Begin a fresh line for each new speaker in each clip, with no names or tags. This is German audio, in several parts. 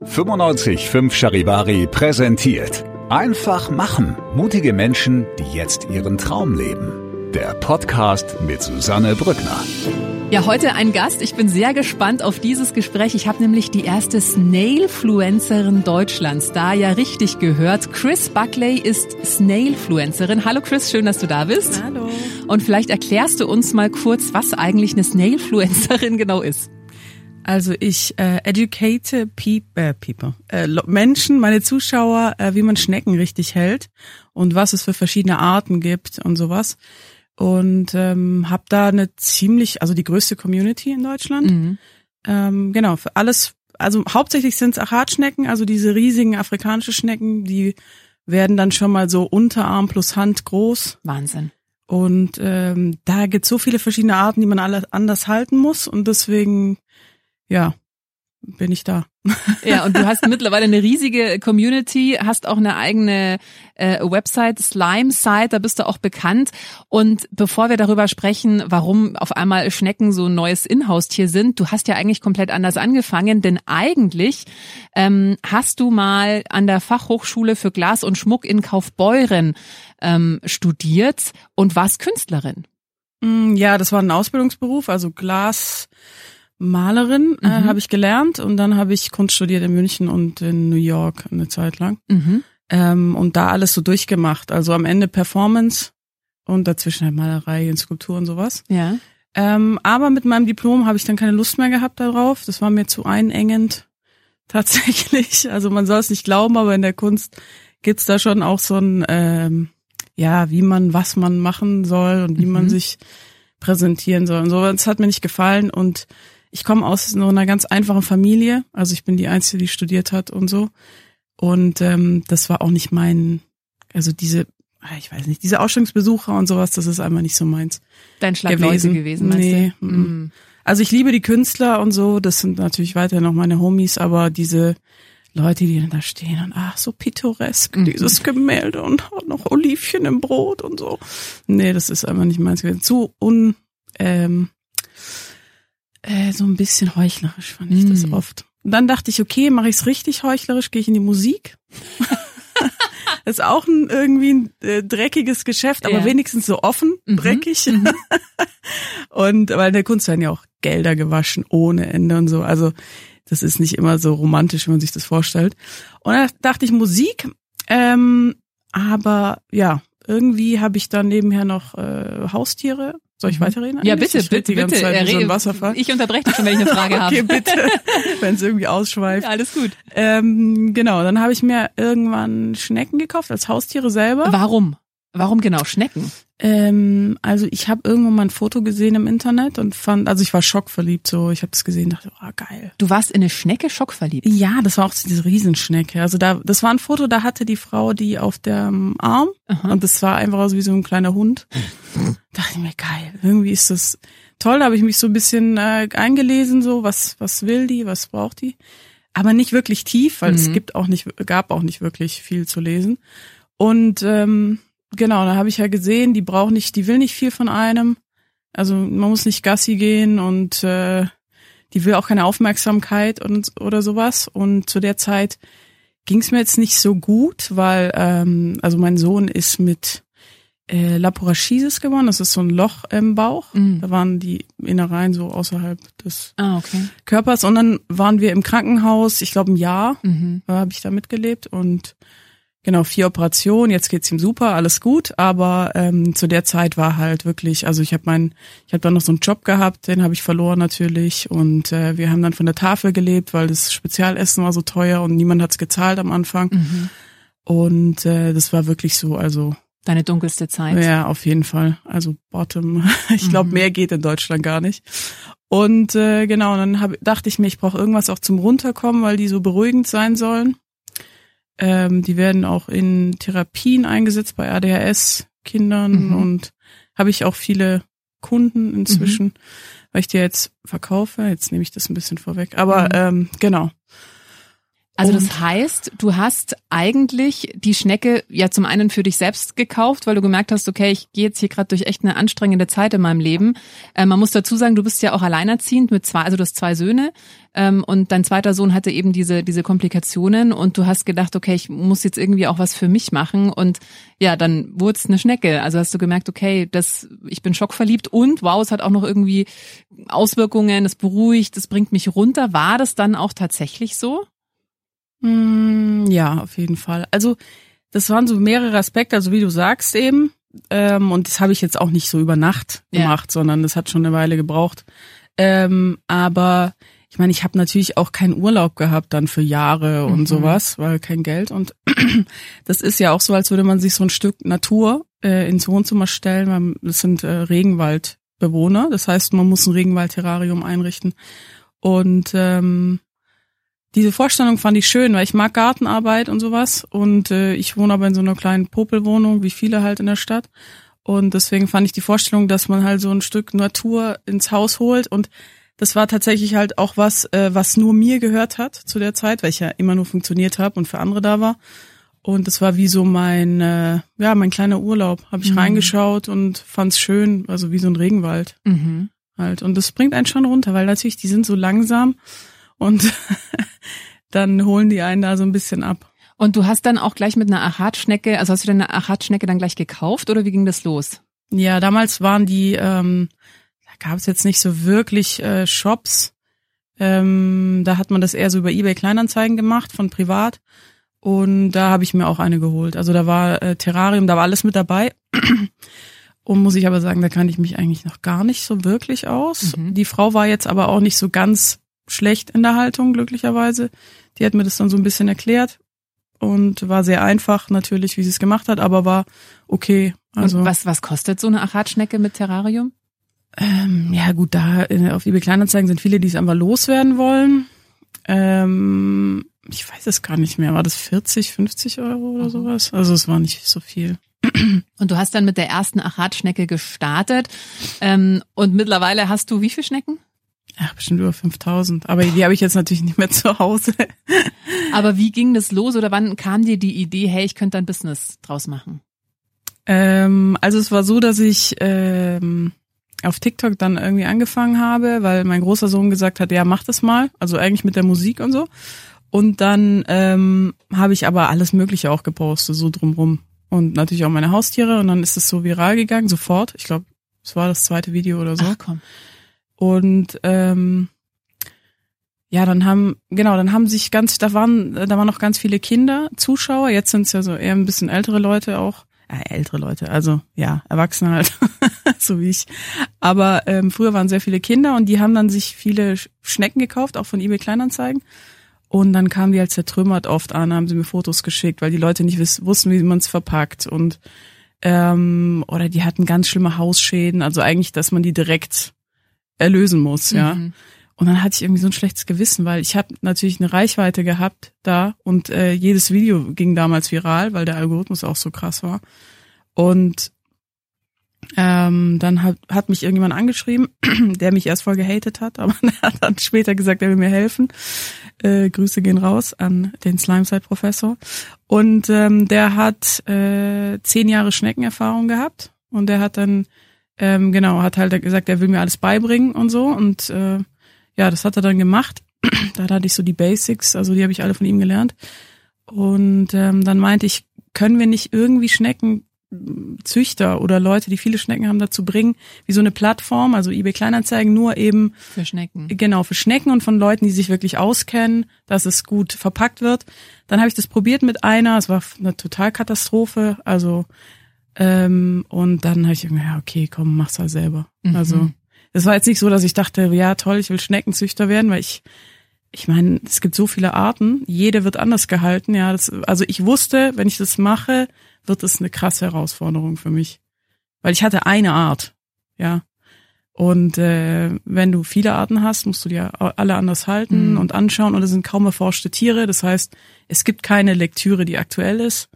955 Charivari präsentiert. Einfach machen. Mutige Menschen, die jetzt ihren Traum leben. Der Podcast mit Susanne Brückner.
Ja, heute ein Gast. Ich bin sehr gespannt auf dieses Gespräch. Ich habe nämlich die erste Snailfluencerin Deutschlands da ja richtig gehört. Chris Buckley ist Snailfluencerin. Hallo Chris, schön, dass du da bist.
Hallo.
Und vielleicht erklärst du uns mal kurz, was eigentlich eine Snailfluencerin genau ist.
Also ich äh, educate peop, äh, people, äh, Menschen, meine Zuschauer, äh, wie man Schnecken richtig hält und was es für verschiedene Arten gibt und sowas. Und ähm, habe da eine ziemlich, also die größte Community in Deutschland.
Mhm.
Ähm, genau, für alles, also hauptsächlich sind es Achatschnecken, also diese riesigen afrikanische Schnecken, die werden dann schon mal so Unterarm plus Hand groß.
Wahnsinn.
Und ähm, da gibt so viele verschiedene Arten, die man alle anders halten muss. Und deswegen, ja, bin ich da.
Ja, und du hast mittlerweile eine riesige Community, hast auch eine eigene äh, Website, Slime-Site, da bist du auch bekannt. Und bevor wir darüber sprechen, warum auf einmal Schnecken so ein neues Inhaustier sind, du hast ja eigentlich komplett anders angefangen, denn eigentlich ähm, hast du mal an der Fachhochschule für Glas und Schmuck in Kaufbeuren ähm, studiert und warst Künstlerin.
Mm, Ja, das war ein Ausbildungsberuf, also Glasmalerin äh,
Mhm.
habe ich gelernt und dann habe ich Kunst studiert in München und in New York eine Zeit lang
Mhm.
ähm, und da alles so durchgemacht. Also am Ende Performance und dazwischen halt Malerei und Skulptur und sowas.
Ja.
Ähm, aber mit meinem Diplom habe ich dann keine Lust mehr gehabt darauf. Das war mir zu einengend tatsächlich. Also man soll es nicht glauben, aber in der Kunst gibt's da schon auch so ein, ähm, ja, wie man, was man machen soll und wie man
Mhm.
sich präsentieren soll. Und so, das hat mir nicht gefallen und ich komme aus so einer ganz einfachen Familie. Also ich bin die Einzige, die studiert hat und so. Und ähm, das war auch nicht mein, also diese, ah, ich weiß nicht, diese Ausstellungsbesucher und sowas, das ist einfach nicht so meins.
Dein Schlag
Gewesen.
Gewesen, meinst
Nee,
du?
Mhm. Also ich liebe die Künstler und so, das sind natürlich weiterhin noch meine Homies, aber diese Leute, die dann da stehen und ach, so pittoresk,
Mhm.
dieses Gemälde und noch Olivchen im Brot und so. Nee, das ist einfach nicht meins gewesen. Zu un, ähm, äh, so ein bisschen heuchlerisch fand ich das
Mhm.
oft. Und dann dachte ich, okay, mache ich's richtig heuchlerisch, gehe ich in die Musik. ist auch ein irgendwie ein äh, dreckiges Geschäft, aber
Ja.
wenigstens so offen,
Mhm.
dreckig. Und weil in der Kunst werden ja auch Gelder gewaschen ohne Ende und so. Also das ist nicht immer so romantisch, wie man sich das vorstellt. Und da dachte ich Musik, ähm, aber ja, irgendwie habe ich dann nebenher noch äh, Haustiere. Soll ich weiterreden?
Mhm. Ja,
eigentlich?
bitte,
Ich
bitte,
die ganze
bitte.
Wasserfall.
Ich unterbreche dich schon, wenn ich eine Frage habe.
okay, bitte, wenn es irgendwie ausschweift.
Ja, alles gut.
Ähm, genau, dann habe ich mir irgendwann Schnecken gekauft als Haustiere selber.
Warum? Warum genau Schnecken?
Ähm, also ich habe irgendwo mal ein Foto gesehen im Internet und fand, also ich war schockverliebt so. Ich habe das gesehen, dachte, oh geil.
Du warst in eine Schnecke schockverliebt.
Ja, das war auch so diese Riesenschnecke. Also da, das war ein Foto, da hatte die Frau die auf dem Arm
Aha.
und das war einfach so wie so ein kleiner Hund. dachte ich mir, geil. Irgendwie ist das toll. Da habe ich mich so ein bisschen äh, eingelesen, so was, was will die, was braucht die. Aber nicht wirklich tief, weil es
Mhm.
gibt auch nicht, gab auch nicht wirklich viel zu lesen. Und ähm, genau, da habe ich ja gesehen, die braucht nicht, die will nicht viel von einem. Also man muss nicht Gassi gehen und äh, die will auch keine Aufmerksamkeit und oder sowas. Und zu der Zeit ging es mir jetzt nicht so gut, weil ähm, also mein Sohn ist mit äh, Laporachisis geworden. Das ist so ein Loch im Bauch.
Mhm.
Da waren die Innereien so außerhalb des
Ah, okay.
Körpers. Und dann waren wir im Krankenhaus, ich glaube ein Jahr,
Mhm.
da habe ich da mitgelebt und genau vier Operationen. Jetzt geht's ihm super, alles gut. Aber ähm, zu der Zeit war halt wirklich, also ich habe meinen, ich habe dann noch so einen Job gehabt, den habe ich verloren natürlich. Und äh, wir haben dann von der Tafel gelebt, weil das Spezialessen war so teuer und niemand hat's gezahlt am Anfang.
Mhm.
Und äh, das war wirklich so, also
Deine dunkelste Zeit.
ja, auf jeden Fall. Also Bottom. Ich glaube,
Mhm.
mehr geht in Deutschland gar nicht. Und äh, genau, dann hab, dachte ich mir, ich brauche irgendwas auch zum Runterkommen, weil die so beruhigend sein sollen. Ähm, die werden auch in Therapien eingesetzt bei ADHS-Kindern
Mhm.
und habe ich auch viele Kunden inzwischen,
Mhm.
weil ich die jetzt verkaufe. Jetzt nehme ich das ein bisschen vorweg. Aber
Mhm.
ähm, genau.
Also
Und-
das heißt, du hast eigentlich die Schnecke ja zum einen für dich selbst gekauft, weil du gemerkt hast, okay, ich gehe jetzt hier gerade durch echt eine anstrengende Zeit in meinem Leben. Äh, man muss dazu sagen, du bist ja auch alleinerziehend mit zwei, also du hast zwei Söhne ähm, und dein zweiter Sohn hatte eben diese diese Komplikationen und du hast gedacht, okay, ich muss jetzt irgendwie auch was für mich machen und ja, dann wurde es eine Schnecke. Also hast du gemerkt, okay, das ich bin schockverliebt und wow, es hat auch noch irgendwie Auswirkungen, es beruhigt, es bringt mich runter. War das dann auch tatsächlich so?
Mm, Ja, auf jeden Fall. Also das waren so mehrere Aspekte, also wie du sagst eben. Ähm, und das habe ich jetzt auch nicht so über Nacht
Ja.
gemacht, sondern das hat schon eine Weile gebraucht. Ähm, aber ich meine, ich habe natürlich auch keinen Urlaub gehabt dann für Jahre und
Mhm.
sowas, weil kein Geld. Und das ist ja auch so, als würde man sich so ein Stück Natur äh, ins Wohnzimmer stellen. weil Das sind äh, Regenwaldbewohner. Das heißt, man muss ein Regenwaldterrarium einrichten. Und ähm, diese Vorstellung fand ich schön, weil ich mag Gartenarbeit und sowas. Und äh, ich wohne aber in so einer kleinen Popelwohnung, wie viele halt in der Stadt. Und deswegen fand ich die Vorstellung, dass man halt so ein Stück Natur ins Haus holt. Und das war tatsächlich halt auch was, äh, was nur mir gehört hat zu der Zeit, weil ich ja immer nur funktioniert habe und für andere da war. Und das war wie so mein, äh, ja, mein kleiner Urlaub. Habe ich
Mhm.
reingeschaut und fand's schön, also wie so ein Regenwald
Mhm.
halt. Und das bringt einen schon runter, weil natürlich die sind so langsam und dann holen die einen da so ein bisschen ab.
Und du hast dann auch gleich mit einer Achatschnecke, also hast du deine Achatschnecke dann gleich gekauft oder wie ging das los?
Ja, damals waren die, ähm, da gab es jetzt nicht so wirklich äh, Shops. Ähm, da hat man das eher so über eBay Kleinanzeigen gemacht, von privat. Und da habe ich mir auch eine geholt. Also da war äh, Terrarium, da war alles mit dabei. Und muss ich aber sagen, da kann ich mich eigentlich noch gar nicht so wirklich aus.
Mhm.
Die Frau war jetzt aber auch nicht so ganz schlecht in der Haltung, glücklicherweise. Die hat mir das dann so ein bisschen erklärt und war sehr einfach natürlich, wie sie es gemacht hat, aber war okay. Also
Und was, was kostet so eine Achatschnecke mit Terrarium?
ähm, ja gut, da auf eBay Kleinanzeigen sind viele, die es einfach loswerden wollen. Ähm, ich weiß es gar nicht mehr. War das 40, 50 Euro oder
Mhm.
sowas? Also es war nicht so viel.
Und du hast dann mit der ersten Achatschnecke gestartet. Ähm, und mittlerweile hast du wie viele Schnecken?
Ja, bestimmt über 5000. Aber die habe ich jetzt natürlich nicht mehr zu Hause.
Aber wie ging das los oder wann kam dir die Idee, hey, ich könnte ein Business draus machen?
Ähm, also es war so, dass ich ähm, auf TikTok dann irgendwie angefangen habe, weil mein großer Sohn gesagt hat, ja, mach das mal. Also eigentlich mit der Musik und so. Und dann ähm, habe ich aber alles Mögliche auch gepostet, so drumrum. Und natürlich auch meine Haustiere. Und dann ist es so viral gegangen, sofort. Ich glaube, es war das zweite Video oder so.
Ach komm.
Und ähm, ja, dann haben, genau, dann haben sich ganz, da waren, da waren noch ganz viele Kinder, Zuschauer. Jetzt sind es ja so eher ein bisschen ältere Leute auch. Äh, ältere Leute, also ja, Erwachsene halt, so wie ich. Aber ähm, früher waren sehr viele Kinder und die haben dann sich viele Sch- Schnecken gekauft, auch von eBay Kleinanzeigen. Und dann kamen die als zertrümmert oft an, haben sie mir Fotos geschickt, weil die Leute nicht wiss, wussten, wie man es verpackt. Und ähm, oder die hatten ganz schlimme Hausschäden, also eigentlich, dass man die direkt erlösen muss, ja.
Mhm.
Und dann hatte ich irgendwie so ein schlechtes Gewissen, weil ich habe natürlich eine Reichweite gehabt da und äh, jedes Video ging damals viral, weil der Algorithmus auch so krass war. Und ähm, dann hat, hat mich irgendjemand angeschrieben, der mich erst voll gehatet hat, aber der hat dann später gesagt, er will mir helfen. Äh, Grüße gehen raus an den Slimeside-Professor. Und ähm, der hat äh, zehn Jahre Schneckenerfahrung gehabt und der hat dann ähm, genau, hat halt gesagt, er will mir alles beibringen und so. Und äh, ja, das hat er dann gemacht. da hatte ich so die Basics, also die habe ich alle von ihm gelernt. Und ähm, dann meinte ich, können wir nicht irgendwie Schneckenzüchter oder Leute, die viele Schnecken haben, dazu bringen, wie so eine Plattform, also eBay Kleinanzeigen, nur eben
Für Schnecken.
genau für Schnecken und von Leuten, die sich wirklich auskennen, dass es gut verpackt wird. Dann habe ich das probiert mit einer, es war eine Totalkatastrophe, also ähm, und dann habe ich irgendwie, ja okay, komm, mach's halt selber.
Mhm.
Also es war jetzt nicht so, dass ich dachte, ja toll, ich will Schneckenzüchter werden, weil ich ich meine, es gibt so viele Arten, jede wird anders gehalten, ja. Das, also ich wusste, wenn ich das mache, wird es eine krasse Herausforderung für mich. Weil ich hatte eine Art, ja. Und äh, wenn du viele Arten hast, musst du dir alle anders halten
Mhm.
und anschauen. Und es sind kaum erforschte Tiere. Das heißt, es gibt keine Lektüre, die aktuell ist.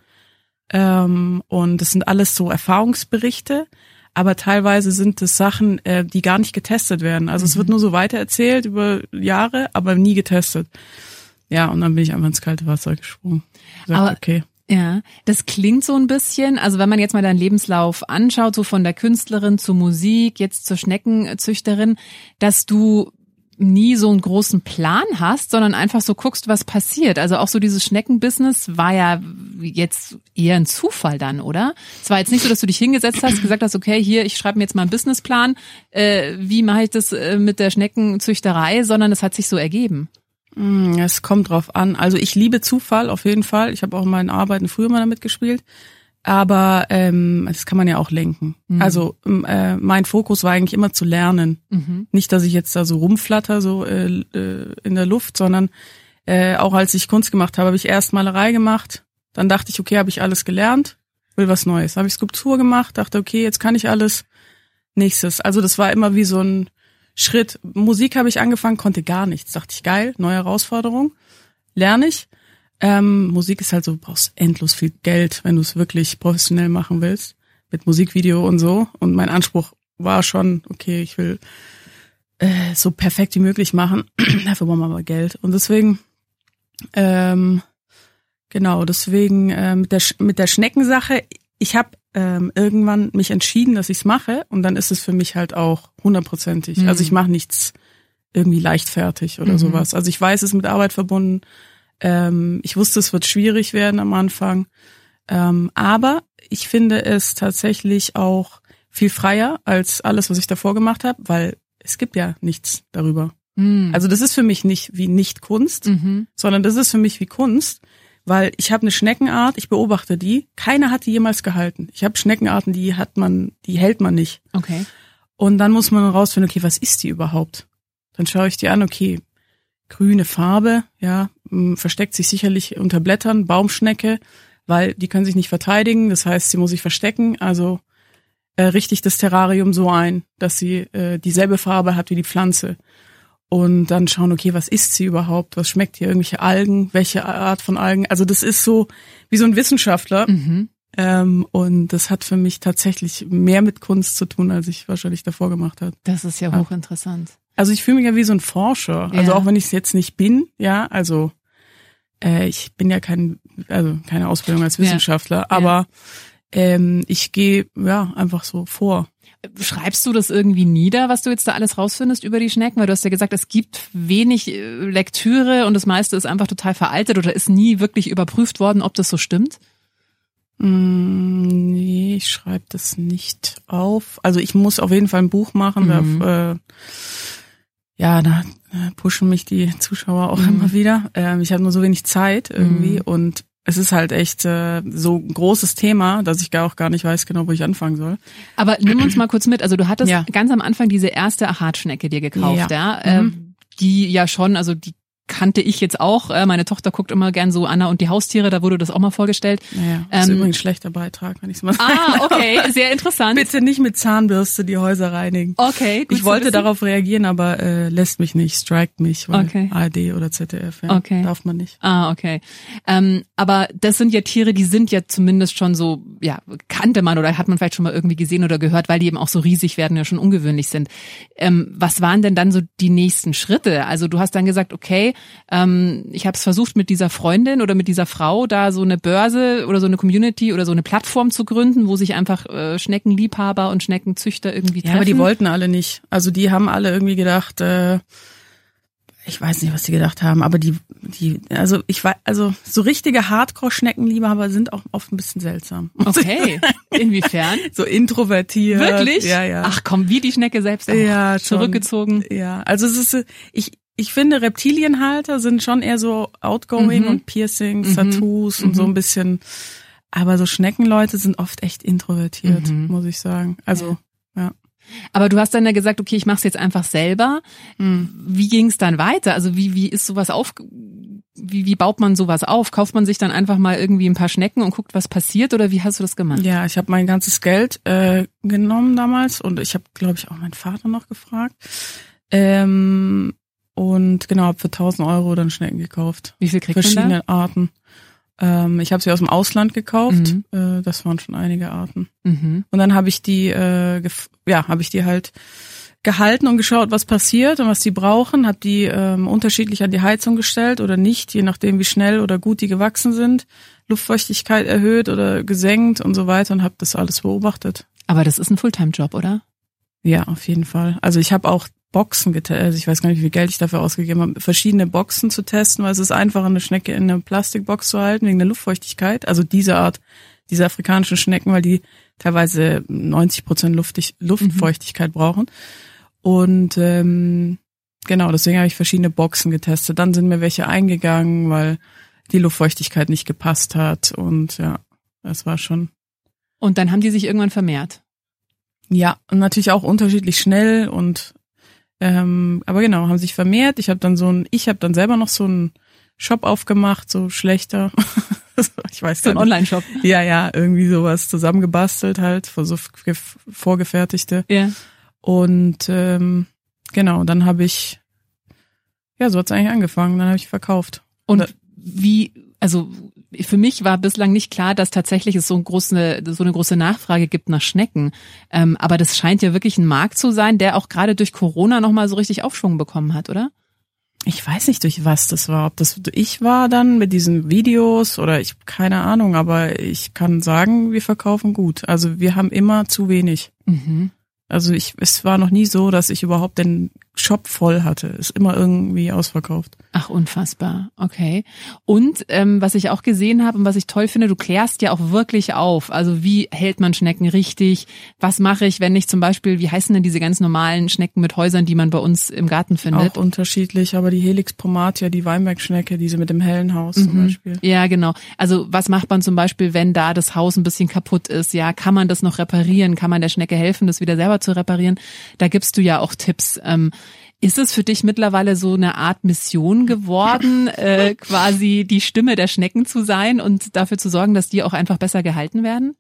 Ähm, und das sind alles so Erfahrungsberichte. Aber teilweise sind es Sachen, äh, die gar nicht getestet werden. Also es wird nur so weitererzählt über Jahre, aber nie getestet. Ja, und dann bin ich einfach ins kalte Wasser gesprungen. Gesagt,
Aber-
okay.
Ja, das klingt so ein bisschen, also wenn man jetzt mal deinen Lebenslauf anschaut, so von der Künstlerin zur Musik, jetzt zur Schneckenzüchterin, dass du nie so einen großen Plan hast, sondern einfach so guckst, was passiert. Also auch so dieses Schneckenbusiness war ja jetzt eher ein Zufall dann, oder? Es war jetzt nicht so, dass du dich hingesetzt hast, gesagt hast, okay, hier, ich schreibe mir jetzt mal einen Businessplan, äh, wie mache ich das äh, mit der Schneckenzüchterei, sondern es hat sich so ergeben.
Mm, Es kommt drauf an. Also ich liebe Zufall auf jeden Fall. Ich habe auch in meinen Arbeiten früher mal damit gespielt. Aber ähm, das kann man ja auch lenken. Also ähm, äh, mein Fokus war eigentlich immer zu lernen.
Mhm.
Nicht, dass ich jetzt da so rumflatter so äh, äh, in der Luft, sondern äh, auch als ich Kunst gemacht habe, habe ich erst Malerei gemacht. Dann dachte ich, okay, habe ich alles gelernt, will was Neues. Habe ich Skulptur gemacht, dachte, okay, jetzt kann ich alles. Nächstes. Also das war immer wie so ein Schritt. Musik habe ich angefangen, konnte gar nichts. Dachte ich, geil, neue Herausforderung. Lerne ich. Ähm, Musik ist halt so, du brauchst endlos viel Geld, wenn du es wirklich professionell machen willst. Mit Musikvideo und so. Und mein Anspruch war schon, okay, ich will äh, so perfekt wie möglich machen. Dafür brauchen wir aber Geld. Und deswegen, ähm, genau, deswegen äh, mit, der, Sch- mit der Schneckensache, ich habe ähm, irgendwann mich entschieden, dass ich's mache und dann ist es für mich halt auch hundertprozentig.
Mhm.
Also ich mache nichts irgendwie leichtfertig oder
Mhm.
sowas. Also ich weiß, es ist mit Arbeit verbunden. Ähm, ich wusste, es wird schwierig werden am Anfang. Ähm, aber ich finde es tatsächlich auch viel freier als alles, was ich davor gemacht habe, weil es gibt ja nichts darüber.
Mhm.
Also das ist für mich nicht wie nicht Kunst,
mhm.
sondern das ist für mich wie Kunst, weil ich habe eine Schneckenart, ich beobachte die, keiner hat die jemals gehalten. Ich habe Schneckenarten, die hat man, die hält man nicht.
Okay.
Und dann muss man rausfinden, okay, was ist die überhaupt? Dann schaue ich die an, okay, grüne Farbe, ja, versteckt sich sicherlich unter Blättern, Baumschnecke, weil die können sich nicht verteidigen, das heißt, sie muss sich verstecken, also äh, richte ich das Terrarium so ein, dass sie äh, dieselbe Farbe hat wie die Pflanze. Und dann schauen, okay, was isst sie überhaupt? Was schmeckt hier? Irgendwelche Algen? Welche Art von Algen? Also das ist so wie so ein Wissenschaftler.
Mhm.
Ähm, und das hat für mich tatsächlich mehr mit Kunst zu tun, als ich wahrscheinlich davor gemacht habe.
Das ist ja hochinteressant.
Also ich fühle mich ja wie so ein Forscher. Also
Ja.
auch wenn ich es jetzt nicht bin, ja, also äh, ich bin ja kein, also keine Ausbildung als
Ja.
Wissenschaftler, aber ähm, ich gehe ja einfach so vor.
Schreibst du das irgendwie nieder, was du jetzt da alles rausfindest über die Schnecken? Weil du hast ja gesagt, es gibt wenig äh, Lektüre und das meiste ist einfach total veraltet oder ist nie wirklich überprüft worden, ob das so stimmt.
Mm, nee, ich schreibe das nicht auf. Also ich muss auf jeden Fall ein Buch machen.
Mhm.
Da, äh, ja, da pushen mich die Zuschauer auch
Mhm.
immer wieder. Ähm, ich habe nur so wenig Zeit irgendwie
Mhm.
und es ist halt echt äh, so ein großes Thema, dass ich gar auch gar nicht weiß genau, wo ich anfangen soll.
Aber nimm uns mal kurz mit. Also du hattest
Ja.
ganz am Anfang diese erste Hartschnecke dir gekauft, ja,
Ja.
äh,
Mhm.
die ja schon, also die kannte ich jetzt auch. Äh, meine Tochter guckt immer gern so Anna und die Haustiere, da wurde das auch mal vorgestellt.
Naja, das ist
Ähm,
übrigens ein schlechter Beitrag, wenn ich es mal
Ah, okay, sehr interessant.
Bitte nicht mit Zahnbürste die Häuser reinigen.
Okay, gut
Ich wollte darauf reagieren, aber äh, lässt mich nicht, strikt mich, weil
Okay.
ARD oder ZDF, ja,
Okay.
darf man nicht.
Ah, okay. Ähm, aber das sind ja Tiere, die sind ja zumindest schon so, ja, kannte man oder hat man vielleicht schon mal irgendwie gesehen oder gehört, weil die eben auch so riesig werden, ja schon ungewöhnlich sind. Ähm, was waren denn dann so die nächsten Schritte? Also du hast dann gesagt, okay, ähm, ich habe es versucht mit dieser Freundin oder mit dieser Frau da so eine Börse oder so eine Community oder so eine Plattform zu gründen, wo sich einfach äh, Schneckenliebhaber und Schneckenzüchter irgendwie
Ja,
treffen.
aber die wollten alle nicht. Also die haben alle irgendwie gedacht, äh, ich weiß nicht, was die gedacht haben, aber die, die, also ich weiß, also so richtige Hardcore-Schneckenliebhaber sind auch oft ein bisschen seltsam.
Okay, inwiefern?
So introvertiert.
Wirklich?
Ja, ja.
Ach komm, wie die Schnecke selbst auch.
ja, schon.
zurückgezogen.
Ja, also es ist, ich, ich finde Reptilienhalter sind schon eher so outgoing
Mhm.
und Piercings,
Mhm.
Tattoos und so
Mhm.
ein bisschen, aber so Schneckenleute sind oft echt introvertiert,
Mhm.
muss ich sagen. Also,
Aber du hast dann ja gesagt, okay, ich mach's jetzt einfach selber.
mh.
Wie ging's dann weiter? Also wie wie ist sowas aufgebaut wie, wie baut man sowas auf? Kauft man sich dann einfach mal irgendwie ein paar Schnecken und guckt, was passiert oder wie hast du das gemacht?
Ja, ich habe mein ganzes Geld äh, genommen damals und ich habe, glaube ich, auch meinen Vater noch gefragt. Ähm, und genau, habe für 1000 Euro dann Schnecken gekauft.
Wie viel kriegt
Verschiedene
man da?
Arten. Ähm, ich habe sie aus dem Ausland gekauft. Äh, das waren schon einige Arten.
Mhm.
Und dann habe ich die, äh, ja, habe ich die halt gehalten und geschaut, was passiert und was die brauchen. Habe die ähm, unterschiedlich an die Heizung gestellt oder nicht, je nachdem, wie schnell oder gut die gewachsen sind. Luftfeuchtigkeit erhöht oder gesenkt und so weiter und habe das alles beobachtet.
Aber das ist ein Fulltime-Job, oder?
Ja, auf jeden Fall. Also ich habe auch Boxen getestet. Also ich weiß gar nicht, wie viel Geld ich dafür ausgegeben habe, verschiedene Boxen zu testen, weil es ist einfacher, eine Schnecke in einer Plastikbox zu halten, wegen der Luftfeuchtigkeit. Also diese Art, diese afrikanischen Schnecken, weil die teilweise 90 Prozent Luftig, Luftfeuchtigkeit brauchen. Und ähm, genau, deswegen habe ich verschiedene Boxen getestet. Dann sind mir welche eingegangen, weil die Luftfeuchtigkeit nicht gepasst hat. Und ja, das war schon
Und dann haben die sich irgendwann vermehrt.
ja, und natürlich auch unterschiedlich schnell und ähm, aber genau, haben sich vermehrt. Ich habe dann so ein, ich habe dann selber noch so einen Shop aufgemacht, so schlechter. ich weiß
So ein. Online-Shop.
Ja, ja, irgendwie sowas zusammengebastelt halt, so ge- vorgefertigte.
Ja.
Und ähm, genau, dann habe ich, ja, so hat's eigentlich angefangen. Dann habe ich verkauft.
Und wie, also für mich war bislang nicht klar, dass tatsächlich es so, ein große, so eine große Nachfrage gibt nach Schnecken. Ähm, aber das scheint ja wirklich ein Markt zu sein, der auch gerade durch Corona nochmal so richtig Aufschwung bekommen hat, oder?
Ich weiß nicht, durch was das war. Ob das ich war dann mit diesen Videos oder ich keine Ahnung, aber ich kann sagen, wir verkaufen gut. Also wir haben immer zu wenig.
Mhm.
Also ich, es war noch nie so, dass ich überhaupt den Shop voll hatte. Ist immer irgendwie ausverkauft.
Ach, unfassbar. Okay. Und ähm, was ich auch gesehen habe und was ich toll finde, du klärst ja auch wirklich auf. Also wie hält man Schnecken richtig? Was mache ich, wenn ich zum Beispiel, wie heißen denn diese ganz normalen Schnecken mit Häusern, die man bei uns im Garten findet?
Auch unterschiedlich, aber die Helix pomatia, die Weinbergschnecke, diese mit dem hellen Haus zum Beispiel.
Ja, genau. Also was macht man zum Beispiel, wenn da das Haus ein bisschen kaputt ist? Ja, kann man das noch reparieren? Kann man der Schnecke helfen, das wieder selber zu reparieren? Da gibst du ja auch Tipps. Ähm, ist es für dich mittlerweile so eine Art Mission geworden, äh, quasi die Stimme der Schnecken zu sein und dafür zu sorgen, dass die auch einfach besser gehalten werden?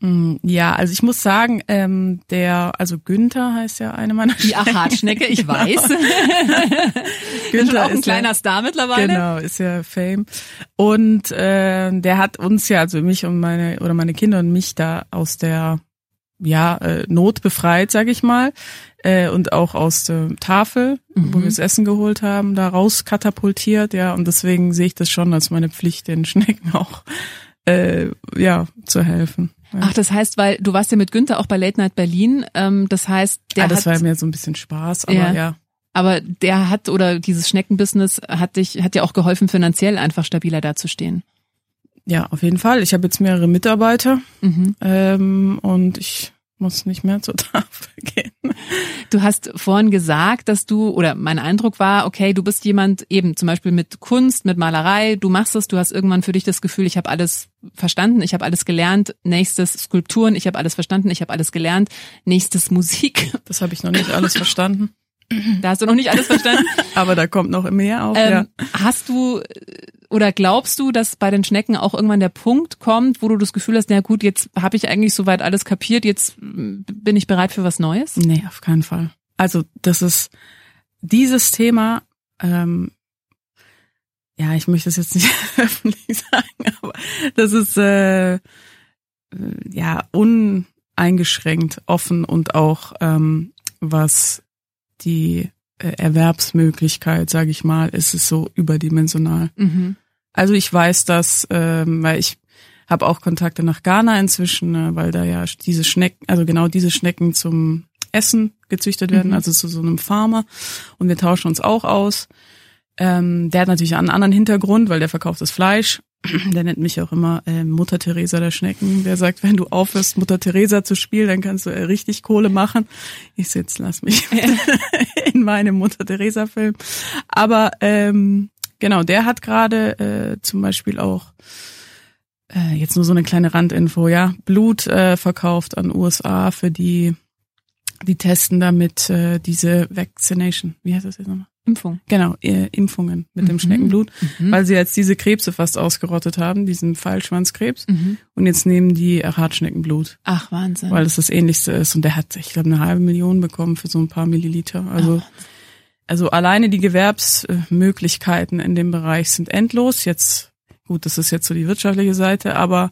Mm, Ja, also ich muss sagen, ähm, der, also Günther heißt ja eine meiner
Die Achatschnecke, ich weiß.
Günther
Schon auch ein
ist ja-
kleiner Star mittlerweile.
Genau, ist ja Fame. Und äh, der hat uns ja, also mich und meine oder meine Kinder und mich da aus der ja äh, Not befreit, sag ich mal, äh, und auch aus der Tafel, wo
Mhm.
wir das Essen geholt haben, da raus katapultiert, ja. Und deswegen sehe ich das schon als meine Pflicht, den Schnecken auch äh, ja zu helfen. Ja.
Ach, das heißt, weil du warst ja mit Günther auch bei Late Night Berlin. Ähm, das heißt, der
ah, das
hat,
war mir so ein bisschen Spaß, aber
Ja.
ja.
aber der hat oder dieses Schneckenbusiness hat dich, hat dir auch geholfen, finanziell einfach stabiler dazustehen.
Ja, auf jeden Fall. Ich habe jetzt mehrere Mitarbeiter
Mhm.
ähm, und ich muss nicht mehr zur Tafel gehen.
Du hast vorhin gesagt, dass du, oder mein Eindruck war, okay, du bist jemand eben zum Beispiel mit Kunst, mit Malerei, du machst es, du hast irgendwann für dich das Gefühl, ich habe alles verstanden, ich habe alles gelernt, nächstes Skulpturen, ich habe alles verstanden, ich habe alles gelernt, nächstes Musik,
Das habe ich noch nicht alles verstanden.
da hast du noch nicht alles verstanden.
Aber da kommt noch mehr auf, ja.
Ähm, Hast du oder glaubst du, dass bei den Schnecken auch irgendwann der Punkt kommt, wo du das Gefühl hast, na gut, jetzt habe ich eigentlich soweit alles kapiert, jetzt mm, bin ich bereit für was Neues?
Nee, auf keinen Fall. Also das ist dieses Thema, ähm, ja, ich möchte es jetzt nicht öffentlich sagen, aber das ist äh, äh, ja uneingeschränkt offen und auch ähm, was die äh, Erwerbsmöglichkeit, sage ich mal, ist es so überdimensional.
Mhm.
Also ich weiß das, ähm, weil ich habe auch Kontakte nach Ghana inzwischen, äh, weil da ja diese Schnecken, also genau diese Schnecken zum Essen gezüchtet werden,
Mhm.
also zu so einem Farmer. Und wir tauschen uns auch aus. Ähm, der hat natürlich einen anderen Hintergrund, weil der verkauft das Fleisch. Der nennt mich auch immer äh, Mutter Teresa der Schnecken. Der sagt, wenn du aufhörst, Mutter Teresa zu spielen, dann kannst du äh, richtig Kohle machen. Ich jetzt lass mich in meinem Mutter Teresa Film. Aber ähm, genau, der hat gerade äh, zum Beispiel auch äh, jetzt nur so eine kleine Randinfo, ja, Blut äh, verkauft an USA für die, die testen damit äh, diese Vaccination. Wie heißt das jetzt nochmal?
Impfung.
Genau, äh, Impfungen mit dem
Mhm.
Schneckenblut,
Mhm.
weil sie jetzt diese Krebse fast ausgerottet haben, diesen Pfeilschwanzkrebs.
Mhm.
Und jetzt nehmen die Hartschneckenblut,
Ach, Wahnsinn.
weil es das ähnlichste ist. Und der hat, ich glaube, eine halbe Million bekommen für so ein paar Milliliter. Also, also alleine die Gewerbsmöglichkeiten in dem Bereich sind endlos. Jetzt, gut, das ist jetzt so die wirtschaftliche Seite, aber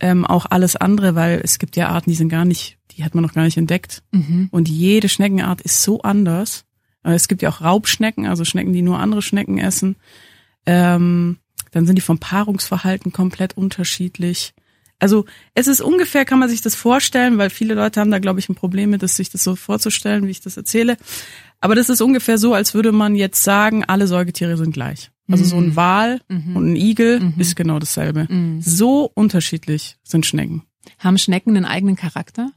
ähm, auch alles andere, weil es gibt ja Arten, die sind gar nicht, die hat man noch gar nicht entdeckt.
mhm.
Und jede Schneckenart ist so anders. Äh, Es gibt ja auch Raubschnecken, also Schnecken, die nur andere Schnecken essen. Ähm, dann sind die vom Paarungsverhalten komplett unterschiedlich. Also es ist ungefähr, kann man sich das vorstellen, weil viele Leute haben da, glaube ich, ein Problem mit, das sich das so vorzustellen, wie ich das erzähle. Aber das ist ungefähr so, als würde man jetzt sagen, alle Säugetiere sind gleich. Also so ein Wal
Mhm.
und ein Igel
Mhm.
ist genau dasselbe.
Mhm.
So unterschiedlich sind Schnecken.
Haben Schnecken einen eigenen Charakter?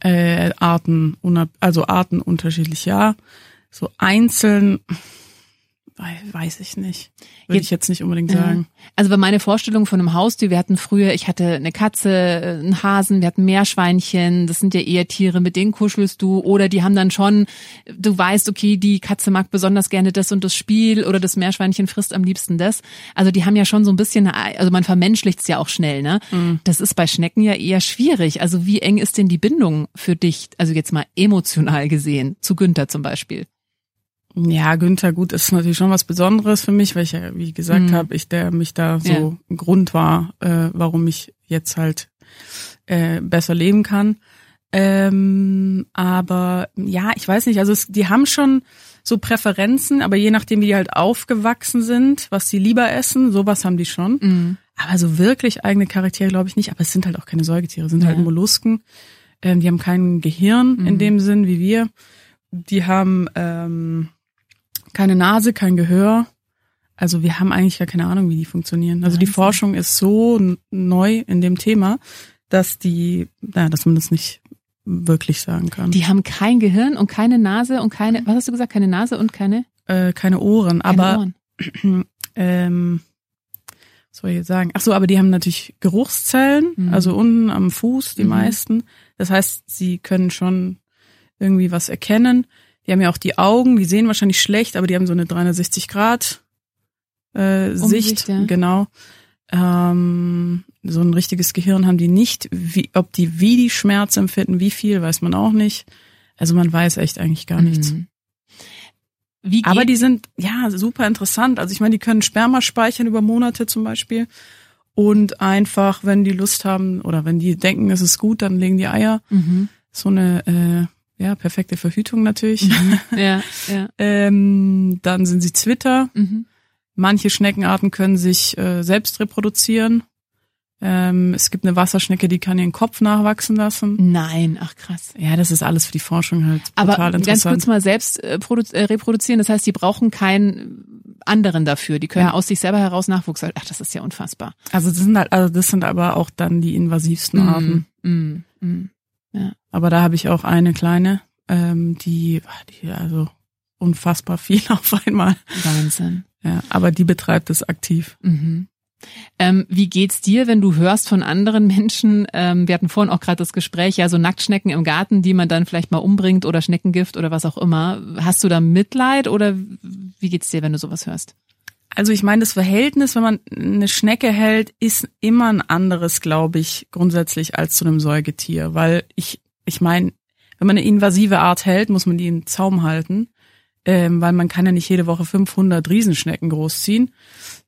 äh, Arten, also Arten unterschiedlich, ja. So einzeln, weiß ich nicht. Würde ich jetzt nicht unbedingt
Ja.
sagen.
Also bei meine Vorstellung von einem Haustier, wir hatten früher, ich hatte eine Katze, äh, einen Hasen, wir hatten Meerschweinchen, das sind ja eher Tiere, mit denen kuschelst du oder die haben dann schon, du weißt, okay, die Katze mag besonders gerne das und das Spiel oder das Meerschweinchen frisst am liebsten das. Also die haben ja schon so ein bisschen, eine, also man vermenschlicht's ja auch schnell, ne? Das ist bei Schnecken ja eher schwierig. Also wie eng ist denn die Bindung für dich, also jetzt mal emotional gesehen, zu Günther zum Beispiel?
Ja, Günther, gut, ist natürlich schon was Besonderes für mich, weil ich ja, wie gesagt
Mhm.
habe, ich der mich da so
Ja.
ein Grund war, äh, warum ich jetzt halt äh, besser leben kann. Ähm, aber ja, ich weiß nicht, also es, die haben schon so Präferenzen, aber je nachdem, wie die halt aufgewachsen sind, was sie lieber essen, sowas haben die schon.
Mhm.
Aber so wirklich eigene Charaktere glaube ich nicht. Aber es sind halt auch keine Säugetiere, es sind halt
Ja.
Mollusken. Ähm, die haben kein Gehirn in
Mhm.
dem Sinn wie wir. Die haben ähm, keine Nase, kein Gehör. Also wir haben eigentlich gar keine Ahnung, wie die funktionieren. Also die. Forschung ist so neu in dem Thema, dass die, na, dass man das nicht wirklich sagen kann.
Die haben kein Gehirn und keine Nase und keine, was hast du gesagt, keine Nase und keine,
äh, keine Ohren,
keine
aber
Ohren.
ähm, was soll ich jetzt sagen? Ach so, aber die haben natürlich Geruchszellen,
Mhm.
also unten am Fuß die
Mhm.
meisten. Das heißt, sie können schon irgendwie was erkennen. Die haben ja auch die Augen, die sehen wahrscheinlich schlecht, aber die haben so eine 360 Grad äh, Sicht,
ja.
genau. Ähm, so ein richtiges Gehirn haben die nicht. Wie, ob die wie die Schmerz empfinden, wie viel, weiß man auch nicht. Also man weiß echt eigentlich gar nichts.
Mhm. Geht,
Aber die sind ja super interessant. Also ich meine, die können Sperma speichern über Monate zum Beispiel. Und einfach, wenn die Lust haben oder wenn die denken, es ist gut, dann legen die Eier.
mhm.
So eine äh, ja perfekte Verhütung natürlich.
ja, ja,
ähm, dann sind sie Zwitter.
mhm.
Manche Schneckenarten können sich äh, selbst reproduzieren. Ähm, es gibt eine Wasserschnecke, die kann ihren Kopf nachwachsen lassen.
Nein, ach krass.
Ja, das ist alles für die Forschung halt
Aber
total
ganz
interessant.
kurz mal selbst äh, äh, reproduzieren, das heißt, die brauchen keinen anderen dafür. Die können
Ja.
aus sich selber heraus Nachwuchs. Ach, das ist ja unfassbar.
also das sind halt, also das sind aber auch dann die invasivsten Arten.
Mm, mm.
Aber da habe ich auch eine kleine, ähm, die, die also unfassbar viel auf einmal.
Wahnsinn.
Ja, aber die betreibt es aktiv.
Mhm. Ähm, wie geht's dir, wenn du hörst von anderen Menschen, ähm, wir hatten vorhin auch gerade das Gespräch, ja, so Nacktschnecken im Garten, die man dann vielleicht mal umbringt oder Schneckengift oder was auch immer. Hast du da Mitleid oder wie geht's dir, wenn du sowas hörst?
Also ich meine, das Verhältnis, wenn man eine Schnecke hält, ist immer ein anderes, glaube ich, grundsätzlich als zu einem Säugetier. Weil ich, ich meine, wenn man eine invasive Art hält, muss man die in Zaum halten, ähm, weil man kann ja nicht jede Woche 500 Riesenschnecken großziehen.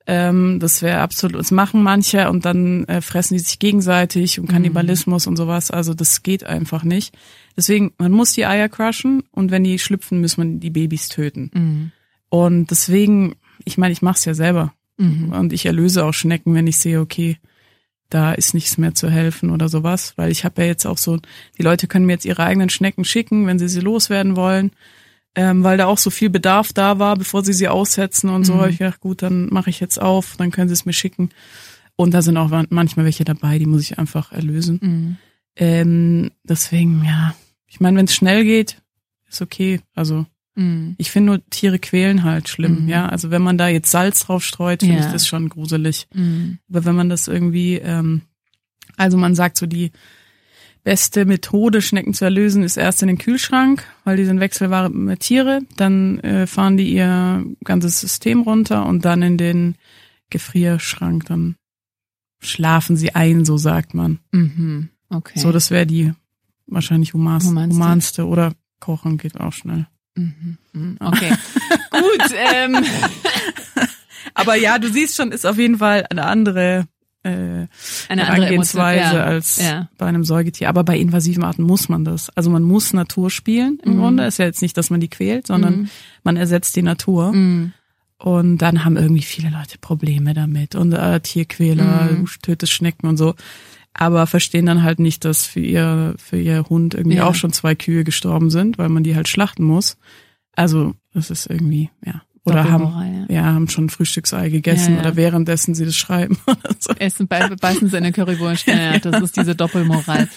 Ähm, das wäre absolut, das machen manche und dann äh, fressen die sich gegenseitig und Kannibalismus und sowas. Also das geht einfach nicht. Deswegen, man muss die Eier crushen und wenn die schlüpfen, muss man die Babys töten.
Mhm.
Und deswegen, ich meine, ich mache es ja selber.
Mhm.
Und ich erlöse auch Schnecken, wenn ich sehe, okay, da ist nichts mehr zu helfen oder sowas. Weil ich habe ja jetzt auch so, die Leute können mir jetzt ihre eigenen Schnecken schicken, wenn sie sie loswerden wollen. Ähm, weil da auch so viel Bedarf da war, bevor sie sie aussetzen und so.
Mhm.
Ich gedacht, gut, dann mache ich jetzt auf, dann können sie es mir schicken. Und da sind auch manchmal welche dabei, die muss ich einfach erlösen.
Mhm.
Ähm, deswegen, ja, ich meine, wenn es schnell geht, ist okay. Also
Mhm.
ich finde nur Tiere quälen halt schlimm,
Mhm.
ja. Also wenn man da jetzt Salz drauf streut, finde
Ja.
ich das schon gruselig.
Mhm.
Aber wenn man das irgendwie, ähm, also man sagt so die beste Methode, Schnecken zu erlösen, ist erst in den Kühlschrank, weil die sind wechselwarme Tiere. Dann äh, fahren die ihr ganzes System runter und dann in den Gefrierschrank. Dann schlafen sie ein, so sagt man.
Mhm. Okay.
So, das wäre die wahrscheinlich Humanste.
humanste.
Oder kochen geht auch schnell.
Okay. Gut. Ähm,
Aber ja, du siehst schon, ist auf jeden Fall eine andere äh,
eine andere
Herangehensweise
Emotion. Ja.
als
Ja.
bei einem Säugetier. Aber bei invasiven Arten muss man das. Also man muss Natur spielen im
Mhm.
Grunde. Ist ja jetzt nicht, dass man die quält, sondern
Mhm.
man ersetzt die Natur.
Mhm.
Und dann haben irgendwie viele Leute Probleme damit. Und äh, Tierquäler,
Mhm.
tötest Schnecken und so. Aber verstehen dann halt nicht, dass für ihr, für ihr Hund irgendwie
Ja.
auch schon zwei Kühe gestorben sind, weil man die halt schlachten muss. Also, das ist irgendwie, ja. Oder haben,
ja.
ja, haben schon ein Frühstücksei gegessen
Ja, ja.
oder währenddessen sie das schreiben oder so.
Essen, be beißen sie in eine Currywurst. Ja, ja, das ist diese Doppelmoral.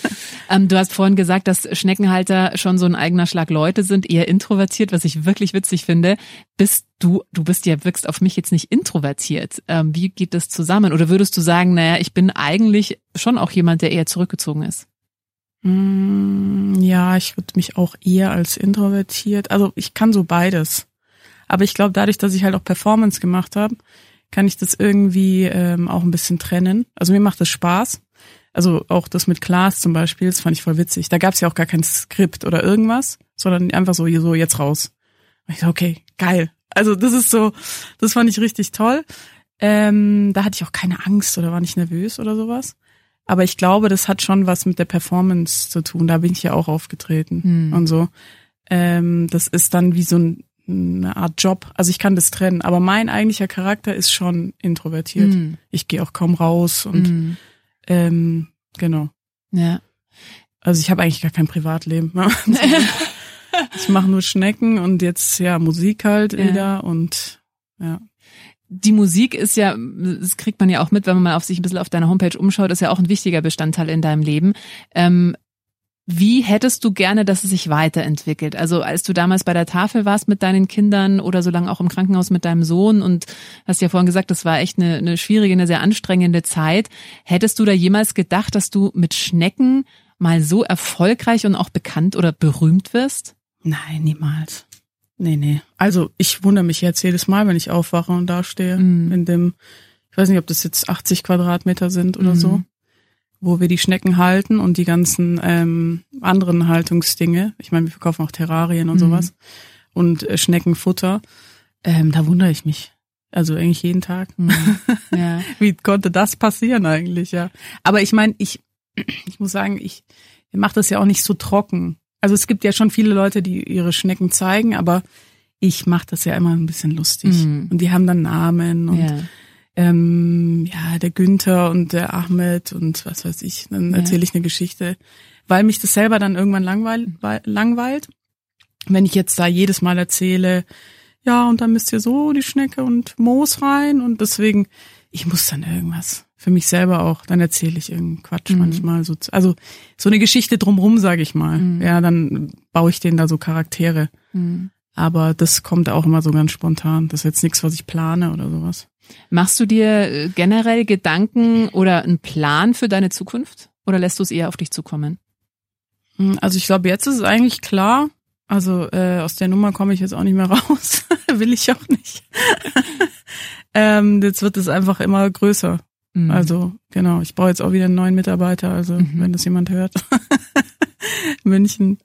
Ähm, du hast vorhin gesagt, dass Schneckenhalter schon so ein eigener Schlag Leute sind, eher introvertiert, was ich wirklich witzig finde. Bist du, du bist ja, wirkst auf mich jetzt nicht introvertiert. Ähm, wie geht das zusammen? Oder würdest du sagen, naja, ich bin eigentlich schon auch jemand, der eher zurückgezogen ist?
Mm, Ja, ich würde mich auch eher als introvertiert. Also ich kann so beides. Aber ich glaube, dadurch, dass ich halt auch Performance gemacht habe, kann ich das irgendwie ähm, auch ein bisschen trennen. Also mir macht das Spaß. Also auch das mit Klaas zum Beispiel, das fand ich voll witzig. Da gab es ja auch gar kein Skript oder irgendwas, sondern einfach so, so jetzt raus. Und ich so, okay, geil. Also das ist so, das fand ich richtig toll. Ähm, da hatte ich auch keine Angst oder war nicht nervös oder sowas. Aber ich glaube, das hat schon was mit der Performance zu tun. Da bin ich ja auch aufgetreten
Hm.
und so. Ähm, das ist dann wie so ein, eine Art Job. Also ich kann das trennen. Aber mein eigentlicher Charakter ist schon introvertiert.
Hm.
Ich gehe auch kaum raus und
Hm.
ähm, genau.
Ja.
Also ich habe eigentlich gar kein Privatleben. ich mache nur Schnecken und jetzt ja Musik halt
Ja.
wieder und ja.
die Musik ist ja, das kriegt man ja auch mit, wenn man mal auf sich ein bisschen auf deiner Homepage umschaut, ist ja auch ein wichtiger Bestandteil in deinem Leben. Ähm, wie hättest du gerne, dass es sich weiterentwickelt? Also als du damals bei der Tafel warst mit deinen Kindern oder so lange auch im Krankenhaus mit deinem Sohn und hast ja vorhin gesagt, das war echt eine, eine schwierige, eine sehr anstrengende Zeit. Hättest du da jemals gedacht, dass du mit Schnecken mal so erfolgreich und auch bekannt oder berühmt wirst?
Nein, niemals. Nee, nee. Also ich wundere mich jetzt jedes Mal, wenn ich aufwache und da stehe.
Mhm.
In dem, ich weiß nicht, ob das jetzt 80 Quadratmeter sind oder
Mhm.
so, wo wir die Schnecken halten und die ganzen ähm, anderen Haltungsdinge. Ich meine, wir verkaufen auch Terrarien und
Mhm.
sowas. Und äh, Schneckenfutter. Ähm, da wundere ich mich. Also eigentlich jeden Tag.
Hm. Ja.
Wie konnte das passieren eigentlich, ja? Aber ich meine, ich, ich muss sagen, ich mache das ja auch nicht so trocken. Also es gibt ja schon viele Leute, die ihre Schnecken zeigen, aber ich mache das ja immer ein bisschen lustig.
Mhm.
Und die haben dann Namen und
ja.
Ähm, ja, der Günther und der Ahmed und was weiß ich. Dann
Ja.
erzähle ich eine Geschichte, weil mich das selber dann irgendwann langweil, weil- langweilt. Wenn ich jetzt da jedes Mal erzähle, ja, und dann müsst ihr so die Schnecke und Moos rein und deswegen, ich muss dann irgendwas für mich selber auch, dann erzähle ich irgendeinen Quatsch
Mhm.
manchmal so, also so eine Geschichte drumrum, sage ich mal.
Mhm.
Ja, dann baue ich denen da so Charaktere.
Hm.
Aber das kommt auch immer so ganz spontan. Das ist jetzt nichts, was ich plane oder sowas.
Machst du dir äh, generell Gedanken oder einen Plan für deine Zukunft? Oder lässt du es eher auf dich zukommen?
Hm, Also ich glaube, jetzt ist es eigentlich klar. Also äh, aus der Nummer komme ich jetzt auch nicht mehr raus. Will ich auch nicht. ähm, jetzt wird es einfach immer größer.
Mhm.
Also genau, ich brauche jetzt auch wieder einen neuen Mitarbeiter. Also
Mhm.
wenn das jemand hört. München.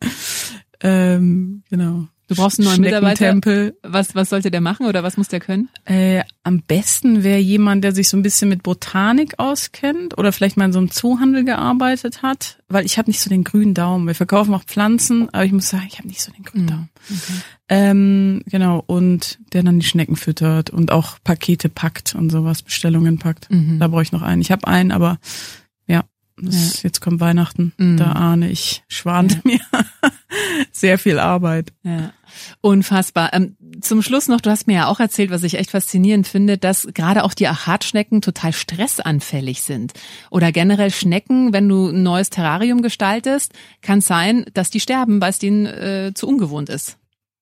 Ähm, genau.
Du brauchst einen neuen Mitarbeiter. Was, was sollte der machen oder was muss der können?
Äh, am besten wäre jemand, der sich so ein bisschen mit Botanik auskennt oder vielleicht mal in so einem Zoohandel gearbeitet hat, weil ich habe nicht so den grünen Daumen. Wir verkaufen auch Pflanzen, aber ich muss sagen, ich habe nicht so den grünen
Mhm.
Daumen. Ähm, genau, und der dann die Schnecken füttert und auch Pakete packt und sowas, Bestellungen packt.
Mhm.
Da brauche ich noch einen. Ich habe einen, aber ja, das, jetzt kommt Weihnachten.
Mhm.
Da ahne ich, schwante mir sehr viel Arbeit.
Ja, unfassbar. Ähm, zum Schluss noch, du hast mir ja auch erzählt, was ich echt faszinierend finde, dass gerade auch die Achatschnecken total stressanfällig sind. Oder generell Schnecken, wenn du ein neues Terrarium gestaltest, kann sein, dass die sterben, weil es denen äh, zu ungewohnt ist.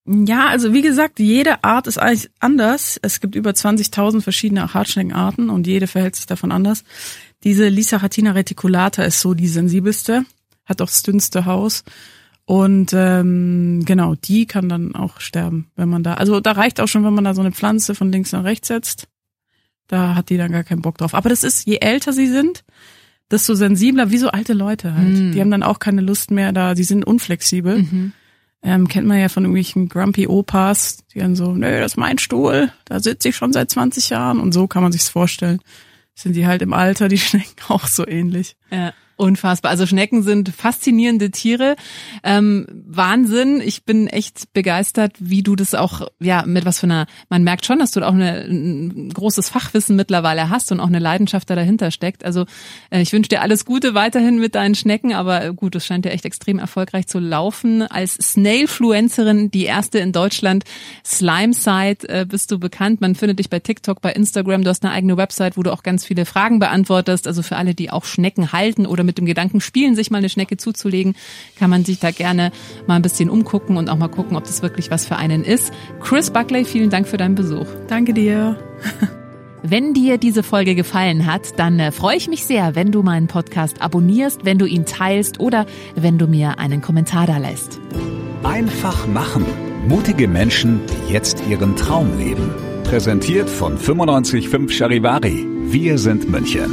Ja, also wie gesagt, jede Art ist eigentlich anders. Es gibt über 20.000 verschiedene Achatschneckenarten und jede verhält sich davon anders. Diese Lysachatina reticulata ist so die sensibelste. hat auch das dünnste Haus. Und ähm, genau, die kann dann auch sterben, wenn man da. Also da reicht auch schon, wenn man da so eine Pflanze von links nach rechts setzt. Da hat die dann gar keinen Bock drauf. Aber das ist, je älter sie sind, desto sensibler, wie so alte Leute halt.
Mhm.
Die haben dann auch keine Lust mehr da, die sind unflexibel.
Mhm.
Ähm, kennt man ja von irgendwelchen Grumpy Opas, die dann so, nö, das ist mein Stuhl, da sitze ich schon seit 20 Jahren und so kann man sich's vorstellen. Sind die halt im Alter, die Schnecken auch so ähnlich.
Ja. Unfassbar. Also Schnecken sind faszinierende Tiere. Ähm, Wahnsinn. Ich bin echt begeistert, wie du das auch, ja, mit was für einer, man merkt schon, dass du auch eine, ein großes Fachwissen mittlerweile hast und auch eine Leidenschaft da dahinter steckt. Also äh, ich wünsche dir alles Gute weiterhin mit deinen Schnecken, aber äh, gut, es scheint ja echt extrem erfolgreich zu laufen. Als Snailfluencerin, die erste in Deutschland, Slime-Site äh, bist du bekannt. Man findet dich bei TikTok, bei Instagram. Du hast eine eigene Website, wo du auch ganz viele Fragen beantwortest. Also für alle, die auch Schnecken halten oder mit dem Gedanken spielen, sich mal eine Schnecke zuzulegen, kann man sich da gerne mal ein bisschen umgucken und auch mal gucken, ob das wirklich was für einen ist. Chris Buckley, vielen Dank für deinen Besuch.
Danke dir.
Wenn dir diese Folge gefallen hat, dann äh, freue ich mich sehr, wenn du meinen Podcast abonnierst, wenn du ihn teilst oder wenn du mir einen Kommentar da lässt.
Einfach machen. Mutige Menschen, die jetzt ihren Traum leben. Präsentiert von 955 Charivari. Wir sind München.